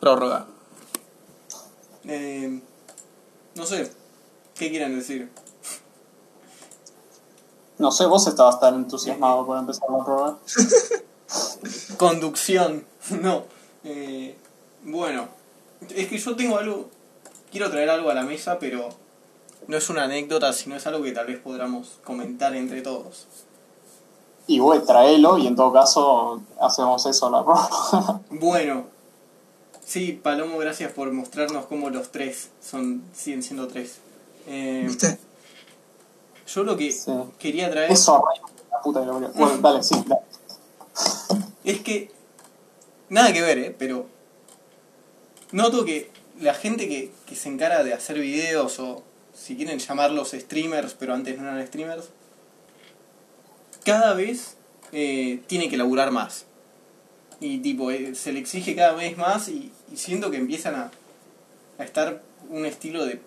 prórroga. Eh, no sé, ¿qué quieren decir? No sé, vos estabas tan entusiasmado por empezar la prórroga. Conducción, no. Eh, bueno, es que yo tengo algo, quiero traer algo a la mesa, pero no es una anécdota, sino es algo que tal vez podamos comentar entre todos. Y bueno, traelo y en todo caso hacemos eso la prórroga. Bueno, sí, Palomo, gracias por mostrarnos cómo los tres son siguen siendo tres. Eh, ¿Viste? yo lo que Sí. quería traer Eso, la puta que lo. Bueno, dale, sí, dale. es que nada que ver, ¿eh? pero noto que la gente que, que se encara de hacer videos o si quieren llamarlos streamers, pero antes no eran streamers, cada vez eh, tiene que laburar más. Y tipo, eh, se le exige cada vez más y, y siento que empiezan a, a estar un estilo de...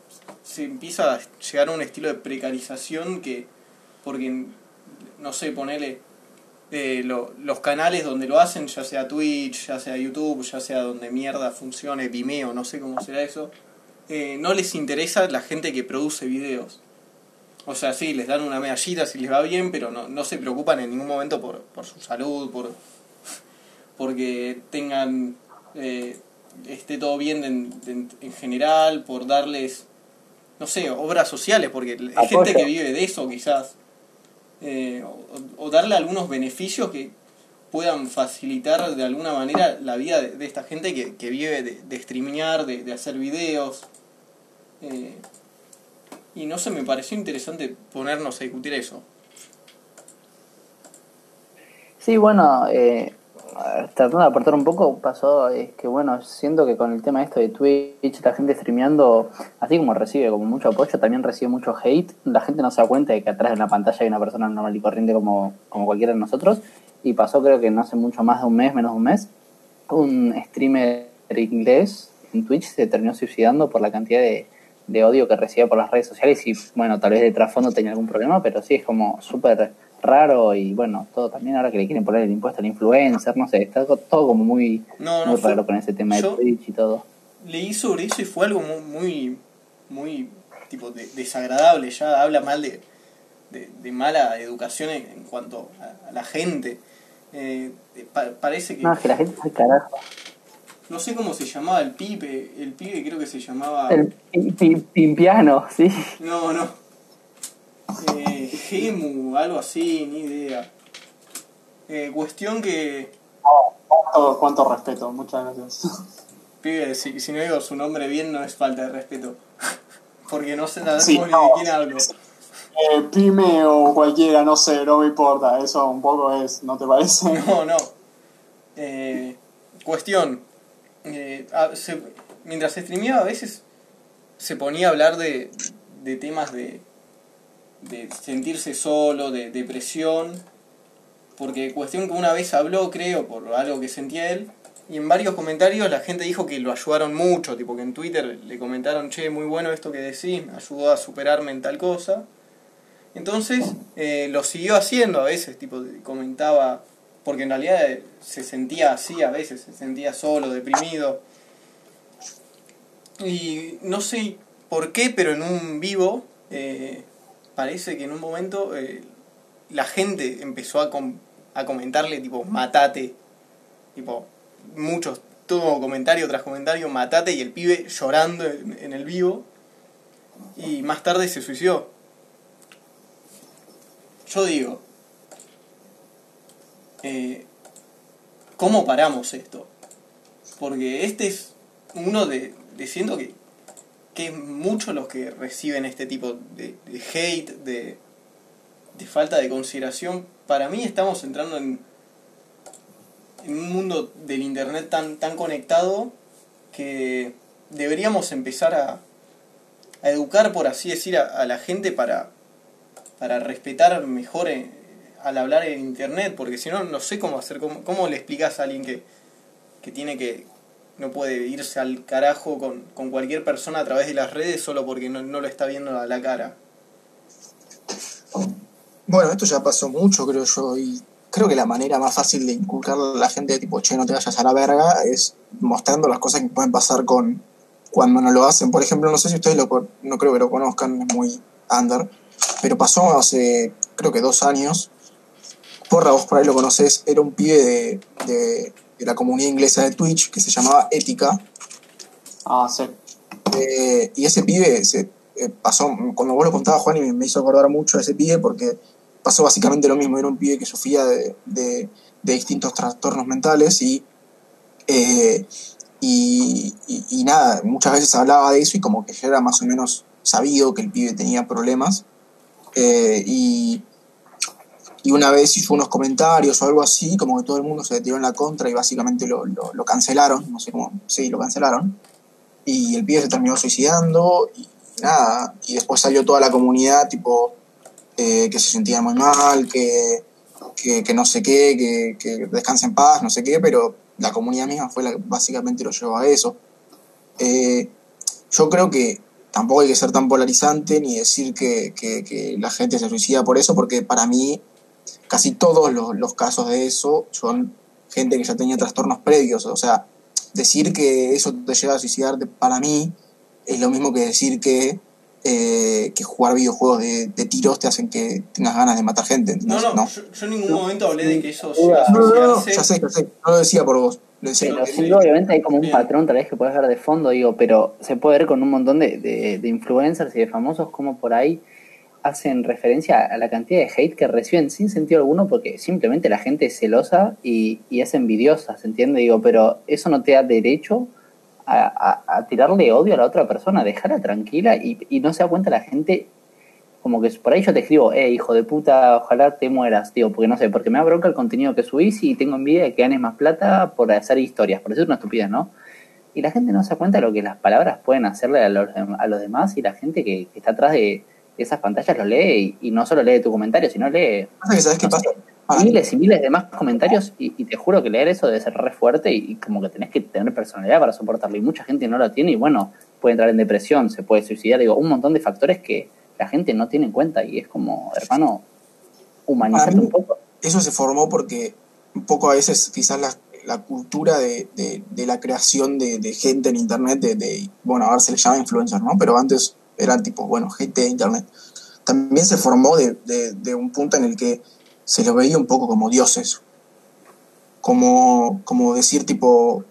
Se empieza a llegar a un estilo de precarización que... Porque, no sé, ponele... eh, lo- los canales donde lo hacen, ya sea Twitch, ya sea YouTube, ya sea donde mierda funcione, Vimeo, no sé cómo será eso, eh, no les interesa la gente que produce videos. O sea, sí, les dan una medallita si les va bien, pero no, no se preocupan en ningún momento por, por su salud, por porque tengan eh, esté todo bien en, en- en general, por darles, no sé, obras sociales, porque hay Apoyo. gente que vive de eso quizás, eh, o, o darle algunos beneficios que puedan facilitar de alguna manera la vida de, de esta gente que, que vive de, de streamear, de, de hacer videos. Eh, y no sé, me pareció interesante ponernos a discutir eso. Sí, bueno, eh, tratando de aportar un poco, pasó es que, bueno, siento que con el tema esto de Twitch, la gente streameando, así como recibe como mucho apoyo, también recibe mucho hate. La gente no se da cuenta de que atrás de una pantalla hay una persona normal y corriente como, como cualquiera de nosotros. Y pasó, creo que no hace mucho más de un mes, menos de un mes, un streamer inglés en Twitch se terminó suicidando por la cantidad de, de odio que recibía por las redes sociales y bueno, tal vez de trasfondo tenía algún problema, pero sí es como súper raro y bueno, todo también ahora que le quieren poner el impuesto al influencer, no sé, está todo como muy, No, no, muy fue- raro con ese tema de Twitch y todo. leí sobre eso y fue algo mu- muy, muy, tipo de- desagradable. Ya habla mal de, de, de mala educación en, en cuanto a, a la gente. Eh, pa- parece que No, es que la gente se carajo. no sé cómo se llamaba el pibe. El pibe creo que se llamaba El pi- pi- pimpiano, sí. no no eh, Gemu algo así ni idea. Eh, cuestión que Cuánto, cuánto respeto, muchas gracias. pibe si, si no digo su nombre bien no es falta de respeto. Porque no sé nada Sí, no. de quién hablo. Eh, pyme o cualquiera, no sé, no me importa. Eso un poco es, ¿no te parece? No, no. Eh, cuestión. Eh, a- se- mientras streameaba a veces se ponía a hablar de, de temas de, de sentirse solo, de depresión. Porque cuestión que una vez habló, creo, por algo que sentía él. Y en varios comentarios la gente dijo que lo ayudaron mucho. Tipo que en Twitter le comentaron, che, muy bueno esto que decís, me ayudó a superarme en tal cosa. Entonces eh, lo siguió haciendo a veces, tipo comentaba, porque en realidad eh, se sentía así a veces, se sentía solo, deprimido. Y no sé por qué, pero en un vivo eh, parece que en un momento eh, la gente empezó a, com- a comentarle tipo, matate. Tipo, muchos, todo comentario tras comentario, matate, y el pibe llorando en, el vivo. Y más tarde se suicidó. Yo digo, eh, ¿cómo paramos esto? Porque este es uno de, de siento que, que es muchos los que reciben este tipo de, hate, de, de falta de consideración. Para mí estamos entrando en, en un mundo del internet tan, tan conectado que deberíamos empezar a, a educar, por así decir, a, a la gente para, para respetar mejor eh, al hablar en internet, porque si no, no sé cómo hacer, cómo, cómo le explicas a alguien que, que tiene que, no puede irse al carajo con, con cualquier persona a través de las redes solo porque no, no lo está viendo a la cara. Bueno, esto ya pasó mucho, creo yo, y creo que la manera más fácil de inculcar a la gente, tipo, che, no te vayas a la verga, es mostrando las cosas que pueden pasar con cuando no lo hacen. Por ejemplo, no sé si ustedes lo, no creo que lo conozcan, es muy under, pero pasó hace, creo que dos años. Porra, vos por ahí lo conoces, era un pibe de la comunidad inglesa de Twitch que se llamaba Ética. Ah, sí. Eh, y ese pibe se eh, pasó, cuando vos lo contabas, Juan, y me, hizo acordar mucho de ese pibe porque pasó básicamente lo mismo. Era un pibe que sufría de, de- de distintos trastornos mentales y, eh, y, y- y nada, muchas veces hablaba de eso y como que ya era más o menos sabido que el pibe tenía problemas. Y, y una vez hizo unos comentarios o algo así, como que todo el mundo se le tiró en la contra y básicamente lo, lo, cancelaron, no sé cómo, sí, lo cancelaron y el pibe se terminó suicidando y nada, y después salió toda la comunidad tipo eh, que se sentía muy mal, que, que, que no sé qué, que, que descanse en paz, no sé qué, pero la comunidad misma fue la que básicamente lo llevó a eso. Eh, yo creo que tampoco hay que ser tan polarizante ni decir que, que- que la gente se suicida por eso, porque para mí casi todos los, los casos de eso son gente que ya tenía trastornos previos, o sea, decir que eso te lleva a suicidarte para mí es lo mismo que decir que, eh, que jugar videojuegos de, de tiros te hacen que tengas ganas de matar gente. No, ¿entendés? no, Yo, yo en ningún momento hablé de que eso No, lleva a No, no, no, suicidarse. ya sé, ya sé, no lo decía por vos, lo decía Pero sí. obviamente hay como un Bien. patrón tal vez que puedes ver de fondo, digo, pero se puede ver con un montón de, de, de influencers y de famosos como por ahí hacen referencia a la cantidad de hate que reciben sin sentido alguno porque simplemente la gente es celosa y, y es envidiosa, ¿se entiende? Digo, pero eso no te da derecho a, a- tirarle odio a la otra persona, dejarla tranquila y, y no se da cuenta la gente como que por ahí yo te escribo, eh, hijo de puta, ojalá te mueras, digo, porque no sé, porque me da bronca el contenido que subís y tengo envidia de que ganes más plata por hacer historias, por decir una estupidez, ¿no? Y la gente no se da cuenta de lo que las palabras pueden hacerle a los, a los demás y la gente que, que está atrás de esas pantallas lo lee y, y no solo lee tu comentario, sino lee ¿sabes qué no pasa? sé, mí- miles y miles de más comentarios y, y te juro que leer eso debe ser re fuerte y, y como que tenés que tener personalidad para soportarlo y mucha gente no lo tiene y bueno, puede entrar en depresión, se puede suicidar, digo, un montón de factores que la gente no tiene en cuenta y es como, hermano, humanizarte un poco. eso se formó porque un poco a veces quizás la, la cultura de, de- de la creación de, de gente en internet, de, de- bueno, ahora se le llama influencer, ¿no? Pero antes eran tipo, bueno, gente de internet. También se formó de, de- un punto en el que se lo veía un poco como dioses. Como, como decir tipo,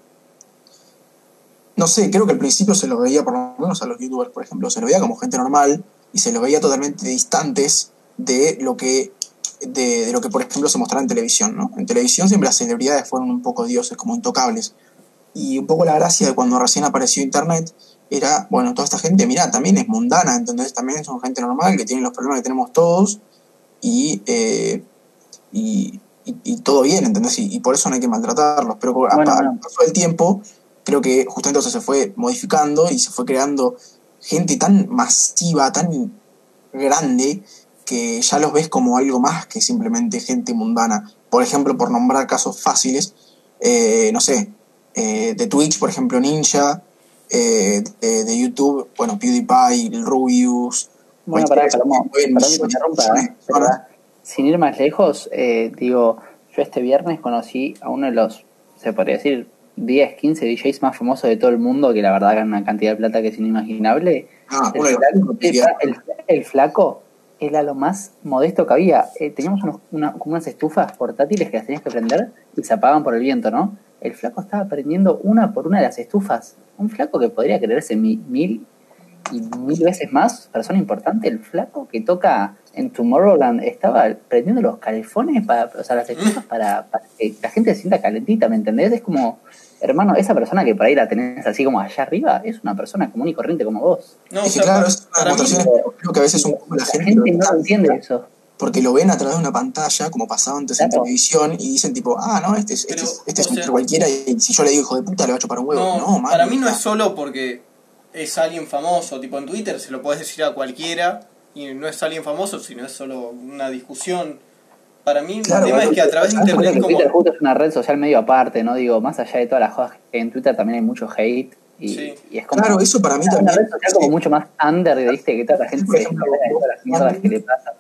no sé, creo que al principio se lo veía, por lo menos a los youtubers, por ejemplo, se lo veía como gente normal y se lo veía totalmente distantes de lo que de, de lo que por ejemplo se mostraba en televisión, ¿no? En televisión siempre las celebridades fueron un poco dioses, como intocables. Y un poco la gracia de cuando recién apareció internet era, bueno, toda esta gente, mira, también es mundana, entonces también son gente normal que tienen los problemas que tenemos todos y, eh, y, y- y todo bien, ¿entendés? Y, y por eso no hay que maltratarlos. Pero Bueno, a- al paso del tiempo, creo que justamente eso se fue modificando y se fue creando gente tan masiva, tan grande, que ya los ves como algo más que simplemente gente mundana. Por ejemplo, por nombrar casos fáciles, eh, no sé, eh, de Twitch, por ejemplo, Ninja, eh, de, de YouTube, bueno, PewDiePie, Rubius. Bueno, pará, Palomo, ¿eh? sin ir más lejos, eh, digo, yo este viernes conocí a uno de los, se podría decir, 10, 15 DJs más famosos de todo el mundo, que la verdad ganan una cantidad de plata que es inimaginable. Ah, El flaco, el, el flaco era lo más modesto que había. Eh, teníamos unos, una- como unas estufas portátiles que las tenías que prender y se apagaban por el viento, ¿no? El flaco estaba prendiendo una por una de las estufas. Un flaco que podría creerse mi- mil y mil veces más, persona importante, el flaco que toca en Tomorrowland estaba prendiendo los calefones, para, o sea, las estufas para, para que la gente se sienta calentita, ¿me entendés? Es como, hermano, esa persona que por ahí la tenés así como allá arriba, es una persona común y corriente como vos. No, o es que sea, claro, es una para mí, demostración, creo que a veces un poco la La gente, no entiende eso. Porque lo ven a través de una pantalla, como pasaba antes en Claro. televisión, y dicen tipo, ah, no, este es, este Pero, es, este es un sea- cualquiera, y si yo le digo hijo de puta, le va a chupar un huevo. No, No, man, para mí no es solo porque es alguien famoso, tipo en Twitter se lo puedes decir a cualquiera y no es alguien famoso, sino es solo una discusión. Para mí Claro, el tema es que a través de internet como... Twitter justo es una red social medio aparte, ¿no? Digo, más allá de todas las cosas en Twitter también hay mucho hate y, Sí. y es como Claro, eso para mí una también. red social como sí. mucho más under, ¿viste? Que toda la gente Por se ejemplo, las mierdas que le pasa.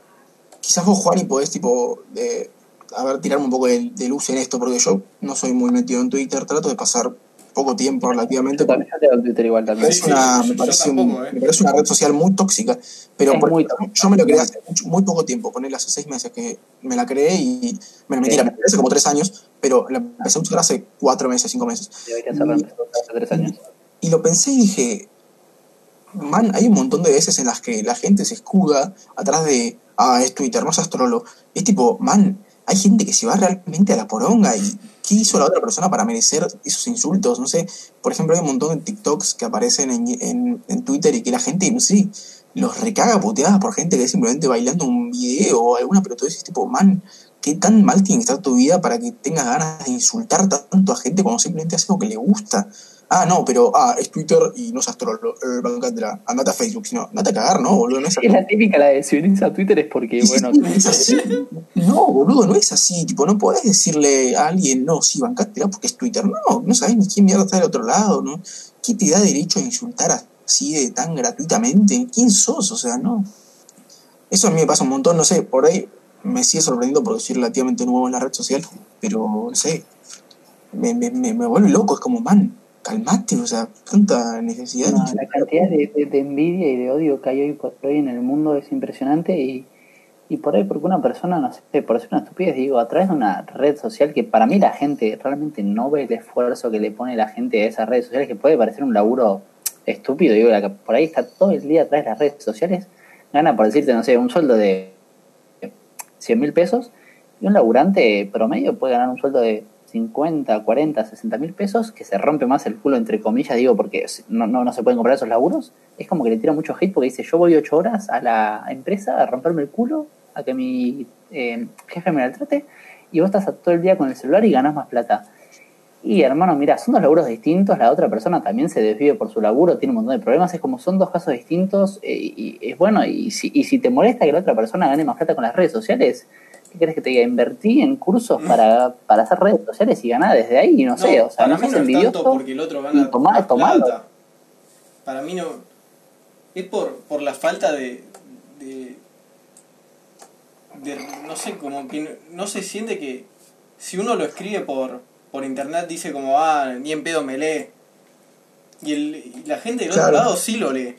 Quizás vos, Juan, y podés tipo de a ver, tirarme un poco de, de luz en esto, porque yo no soy muy metido en Twitter, trato de pasar poco tiempo relativamente. Yo también yo tengo Twitter igual Me también. Sí, parece, una, me, un- eh. me parece una red social muy tóxica. Pero Es por muy ejemplo, tóxica. yo me lo creé hace mucho- muy poco tiempo, ponerle hace seis meses que me la creé y. Bueno, mentira, Sí. me hace como tres años, pero la empecé a usar hace cuatro meses, cinco meses. Empezó hace tres años. Y lo pensé y dije, man, hay un montón de veces en las que la gente se escuda atrás de, ah, es Twitter, no es astrolo. Es tipo, man, hay gente que se va realmente a la poronga y ¿qué hizo la otra persona para merecer esos insultos? No sé, por ejemplo, hay un montón de TikToks que aparecen en, en, en Twitter y que la gente, no los recaga puteadas por gente que es simplemente bailando un video o alguna, pero tú dices tipo, man, ¿qué tan mal tiene que estar tu vida para que tengas ganas de insultar tanto a gente cuando simplemente hace lo que le gusta? Ah, no, pero ah, es Twitter y no es astrolo, eh, andate a Facebook, sino, andate a cagar, ¿no, boludo? No es Es la típica, la de si venís a Twitter es porque, bueno, no es así. No, boludo, no es así. Tipo, no podés decirle a alguien, no, sí, bancátela porque es Twitter. No, no sabés ni quién mierda está del otro lado, ¿no? ¿Qué te da derecho a insultar así de tan gratuitamente? ¿Quién sos? O sea, no. Eso a mí me pasa un montón, no sé, por ahí me sigue sorprendiendo porque soy relativamente nuevo en la red social, pero no sé, me, me, me, me vuelve loco, es como, man, calmate, o sea, tanta necesidad. la cantidad de, de- de envidia y de odio que hay hoy por hoy en el mundo es impresionante y, y por ahí porque una persona, no sé, por hacer una estupidez, digo, a través de una red social que para mí la gente realmente no ve el esfuerzo que le pone la gente a esas redes sociales, que puede parecer un laburo estúpido, digo, la que por ahí está todo el día atrás de las redes sociales, gana por decirte, no sé, un sueldo de 100 mil pesos y un laburante promedio puede ganar un sueldo de 50, 40, 60 mil pesos, que se rompe más el culo, entre comillas, digo, porque no, no, no se pueden comprar esos laburos. Es como que le tira mucho hate porque dice, yo voy 8 horas a la empresa a romperme el culo, a que mi eh, jefe me maltrate, y vos estás todo el día con el celular y ganás más plata. Y hermano, mira, son dos laburos distintos, la otra persona también se desvive por su laburo, tiene un montón de problemas, es como son dos casos distintos, eh, y es bueno, y si, y si te molesta que la otra persona gane más plata con las redes sociales, ¿qué querés que te diga? Invertí en cursos para, para hacer redes sociales y ganar desde ahí, no, sé, o sea, para no mí seas no es envidioso. tanto porque el otro gana tomá- más plata. Para mí no. Es por, por la falta de, de. de- No sé, como que no, no se siente que. Si uno lo escribe por, por internet, dice como, ah, ni en pedo me lee. Y, el, y la gente del Claro. otro lado sí lo lee.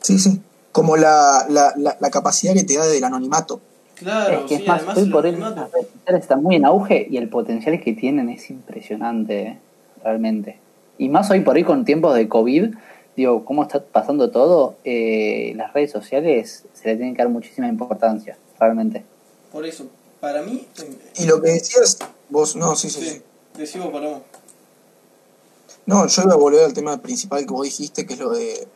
Sí, sí. Como la, la, la, la capacidad que te da del anonimato. Claro, es que sí, es más, además hoy por hoy las redes sociales están muy en auge y el potencial que tienen es impresionante, eh, realmente. Y más hoy por hoy con tiempos de COVID, digo, cómo está pasando todo, eh, las redes sociales se le tienen que dar muchísima importancia, realmente. Por eso, para mí. eh, Y lo que decías, vos, no, sí, sí, sí. Sí, decimos Palomo. No, yo iba a volver al tema principal que vos dijiste, que es lo de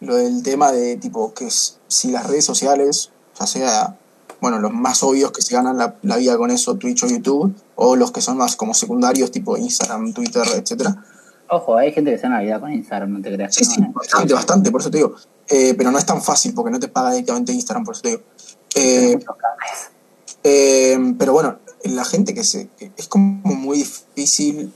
lo del tema de tipo que es, si las redes sociales, ya sea, bueno, los más obvios que se ganan la, la vida con eso, Twitch o YouTube, o los que son más como secundarios, tipo Instagram, Twitter, etcétera. Ojo, hay gente que se da la vida con Instagram, no te creas. Sí, sí, no, eh. bastante, bastante, por eso te digo. Eh, pero no es tan fácil porque no te paga directamente Instagram, por eso te digo. Eh. Eh, pero bueno, la gente que se. que es como muy difícil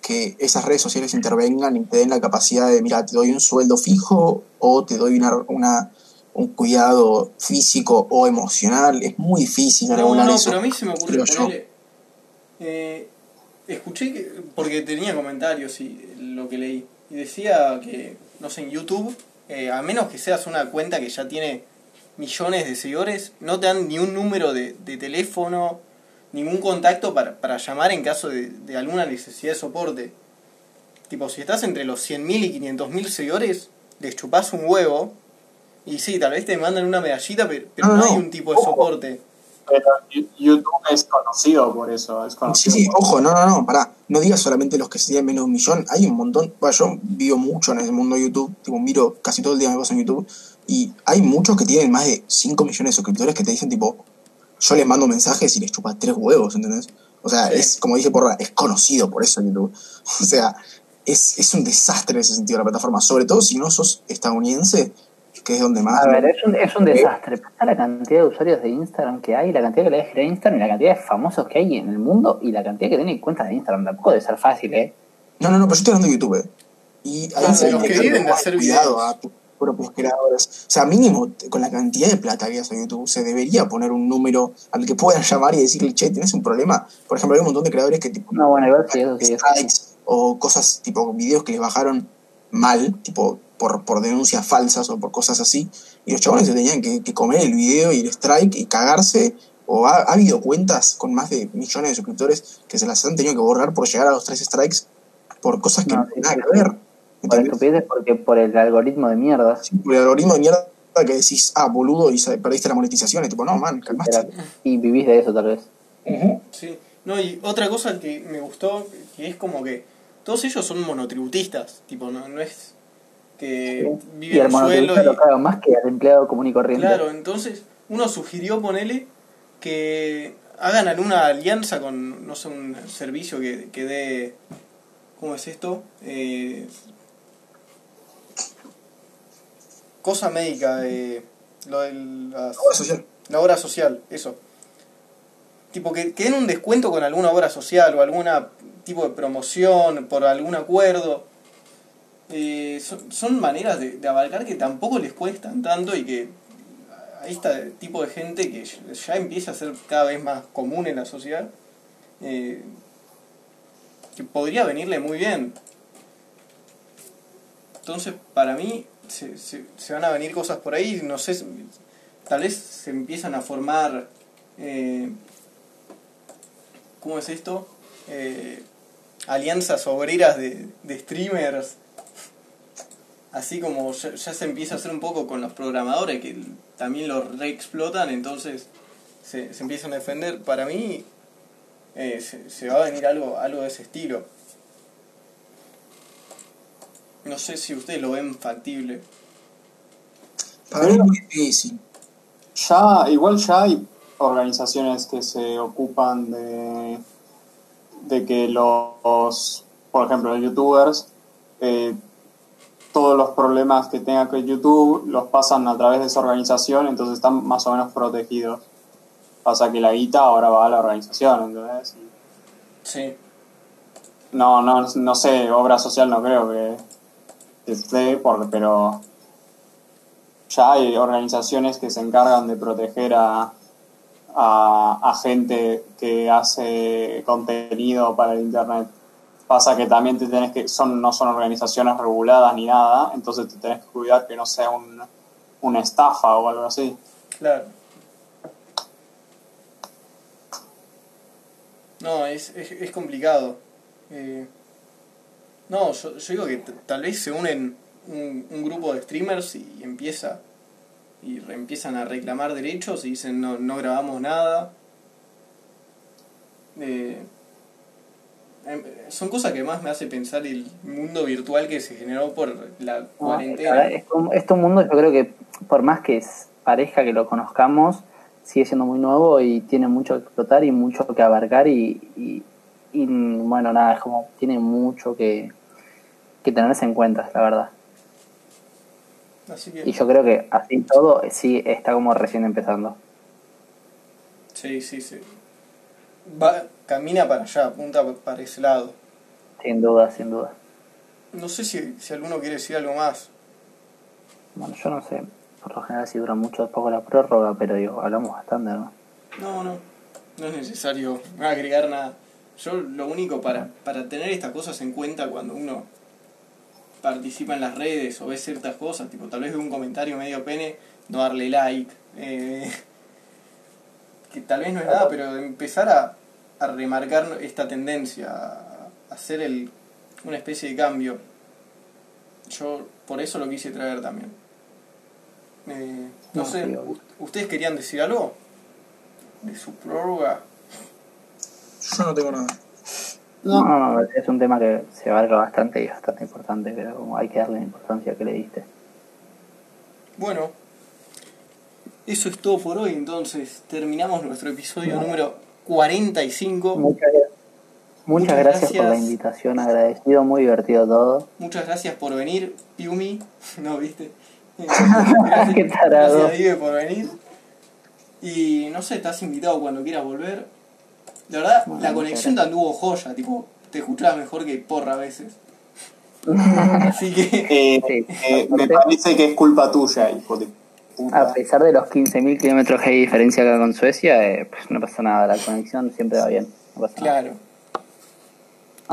que esas redes sociales intervengan y te den la capacidad de, mira, te doy un sueldo fijo o te doy una, una un cuidado físico o emocional. Es muy difícil No, regular no, eso. pero a mí se me yo. ponerle. Eh, escuché que. Porque tenía comentarios y lo que leí. Y decía que, no sé, en YouTube, eh, a menos que seas una cuenta que ya tiene millones de seguidores, no te dan ni un número de, de teléfono, ningún contacto para, para llamar en caso de, de alguna necesidad de soporte. Tipo, si estás entre los 100.000 y 500.000 seguidores, les chupás un huevo. Y sí, tal vez te mandan una medallita, pero, pero No, no, no, hay un tipo de ojo. soporte. Pero YouTube es conocido por eso. Es Sí, conocido sí, por- ojo, no, no, no, pará. No digas solamente los que se tienen menos de un millón. Hay un montón. Bueno, yo vivo mucho en el mundo de YouTube. Tipo, miro casi todo el día me paso en YouTube. Y hay muchos que tienen más de 5 millones de suscriptores que te dicen, tipo, yo les mando mensajes y les chupas tres huevos, ¿entendés? O sea, Sí. es como dice Porra, es conocido por eso YouTube. O sea, es, es un desastre en ese sentido la plataforma. Sobre todo si no sos estadounidense, que es donde más. A ver, es un, es un desastre. Pensá la cantidad de usuarios de Instagram que hay, la cantidad que le deja Instagram, y la cantidad de famosos que hay en el mundo y la cantidad que tienen cuentas de Instagram. Tampoco debe ser fácil, ¿eh? No, no, no, pero yo estoy hablando de YouTube. Y ahí Claro, se los hay que viven de hacer cuidado videos. a tu- propios creadores. O sea, mínimo, con la cantidad de plata que hace YouTube, se debería poner un número al que puedan llamar y decirle, che, ¿tienes un problema? Por ejemplo, hay un montón de creadores que tipo, No, bueno, igual sí, eso sí. eso sí. o cosas tipo videos que les bajaron mal, tipo por, por denuncias falsas o por cosas así, y los chabones se tenían que, que comer el video y el strike y cagarse, o ha, ha habido cuentas con más de millones de suscriptores que se las han tenido que borrar por llegar a los tres strikes por cosas que No, no, nada sí, que ver. Por porque por el algoritmo de mierda. Sí, por el algoritmo de mierda que decís, ah, boludo, y perdiste la monetización, y tipo, no, man, calmaste. Y vivís de eso tal vez. Sí. No, y otra cosa que me gustó, que es como que todos ellos son monotributistas, tipo, no, no es que Y viven el en suelo y... lo más que al empleado común y corriente. Claro, entonces uno sugirió ponele que hagan alguna alianza con, no sé, un servicio que, que dé, ¿cómo es esto? Eh, cosa médica, eh, lo de las- Obra social. la obra social, eso. Tipo, que, que den un descuento con alguna obra social o alguna tipo de promoción por algún acuerdo. Eh, son, maneras de, de abarcar que tampoco les cuestan tanto y que a este tipo de gente que ya empieza a ser cada vez más común en la sociedad, eh, que podría venirle muy bien. Entonces, para mí, se, se, se van a venir cosas por ahí, no sé, tal vez se empiezan a formar, eh, ¿cómo es esto? Eh, alianzas obreras de, de streamers, así como ya, se empieza a hacer un poco con los programadores que también los reexplotan, entonces se, se empiezan a defender. Para mí eh, se, se va a venir algo, algo de ese estilo. No sé si ustedes lo ven factible. Para mí es muy difícil. Ya, igual ya hay organizaciones que se ocupan de, de que los, por ejemplo, los youtubers, eh, todos los problemas que tenga con YouTube los pasan a través de esa organización, entonces están más o menos protegidos. Pasa que la guita ahora va a la organización, ¿entendés? Sí. No, no, no sé, obra social no creo que, que esté, porque, pero ya hay organizaciones que se encargan de proteger a, a, a gente que hace contenido para el internet. Pasa que también te tenés que, son, no son organizaciones reguladas ni nada, entonces te tenés que cuidar que no sea un, una estafa o algo así. Claro. No, es, es, es complicado. Eh, no, yo, digo que tal vez se unen un, un grupo de streamers y empieza y empiezan a reclamar derechos y dicen no, no grabamos nada. Eh, son cosas que más me hace pensar el mundo virtual que se generó por la No, cuarentena. ahora es este mundo yo creo que por más que parezca que lo conozcamos, sigue siendo muy nuevo y tiene mucho que explotar y mucho que abarcar y, y, y, bueno, nada, es como tiene mucho que, que tenerse en cuenta, la verdad. Así que, Y yo creo que así todo sí está como recién empezando. sí, sí, sí. Va, camina para allá, apunta para ese lado. Sin duda, sin duda. No sé si, si alguno quiere decir algo más. Bueno, yo no sé, por lo general si dura mucho poco la prórroga, pero digo, hablamos bastante, ¿no? No, no. No es necesario agregar nada. Yo lo único para, para tener estas cosas en cuenta cuando uno participa en las redes o ve ciertas cosas, tipo tal vez ve un comentario medio pene, no darle like. eh, que tal vez no es nada, pero empezar a, a remarcar esta tendencia, a hacer el, una especie de cambio. Yo por eso lo quise traer también. Eh, no No, sé. ¿ustedes querían decir algo? De su prórroga. Yo no tengo nada. No, no, es un tema que se abarca bastante y es bastante importante, pero como hay que darle la importancia que le diste. Bueno, eso es todo por hoy. Entonces, terminamos nuestro episodio número 45. Muchas, muchas Muchas gracias, por la invitación, agradecido, muy divertido todo. Muchas gracias por venir, Piumi. ¿No viste? Eh, gracias, Qué tarado. gracias, por venir. Y no sé, estás invitado cuando quieras volver. La verdad, Bueno, la conexión te anduvo joya. Tipo, te escuchabas mejor que porra a veces. Así que. Eh, Sí. eh, me parece que es culpa tuya, hijo de puta. A pesar de los 15.000 kilómetros que hay diferencia acá con Suecia, eh, pues no pasa nada, la conexión siempre va bien. No pasa nada. Claro.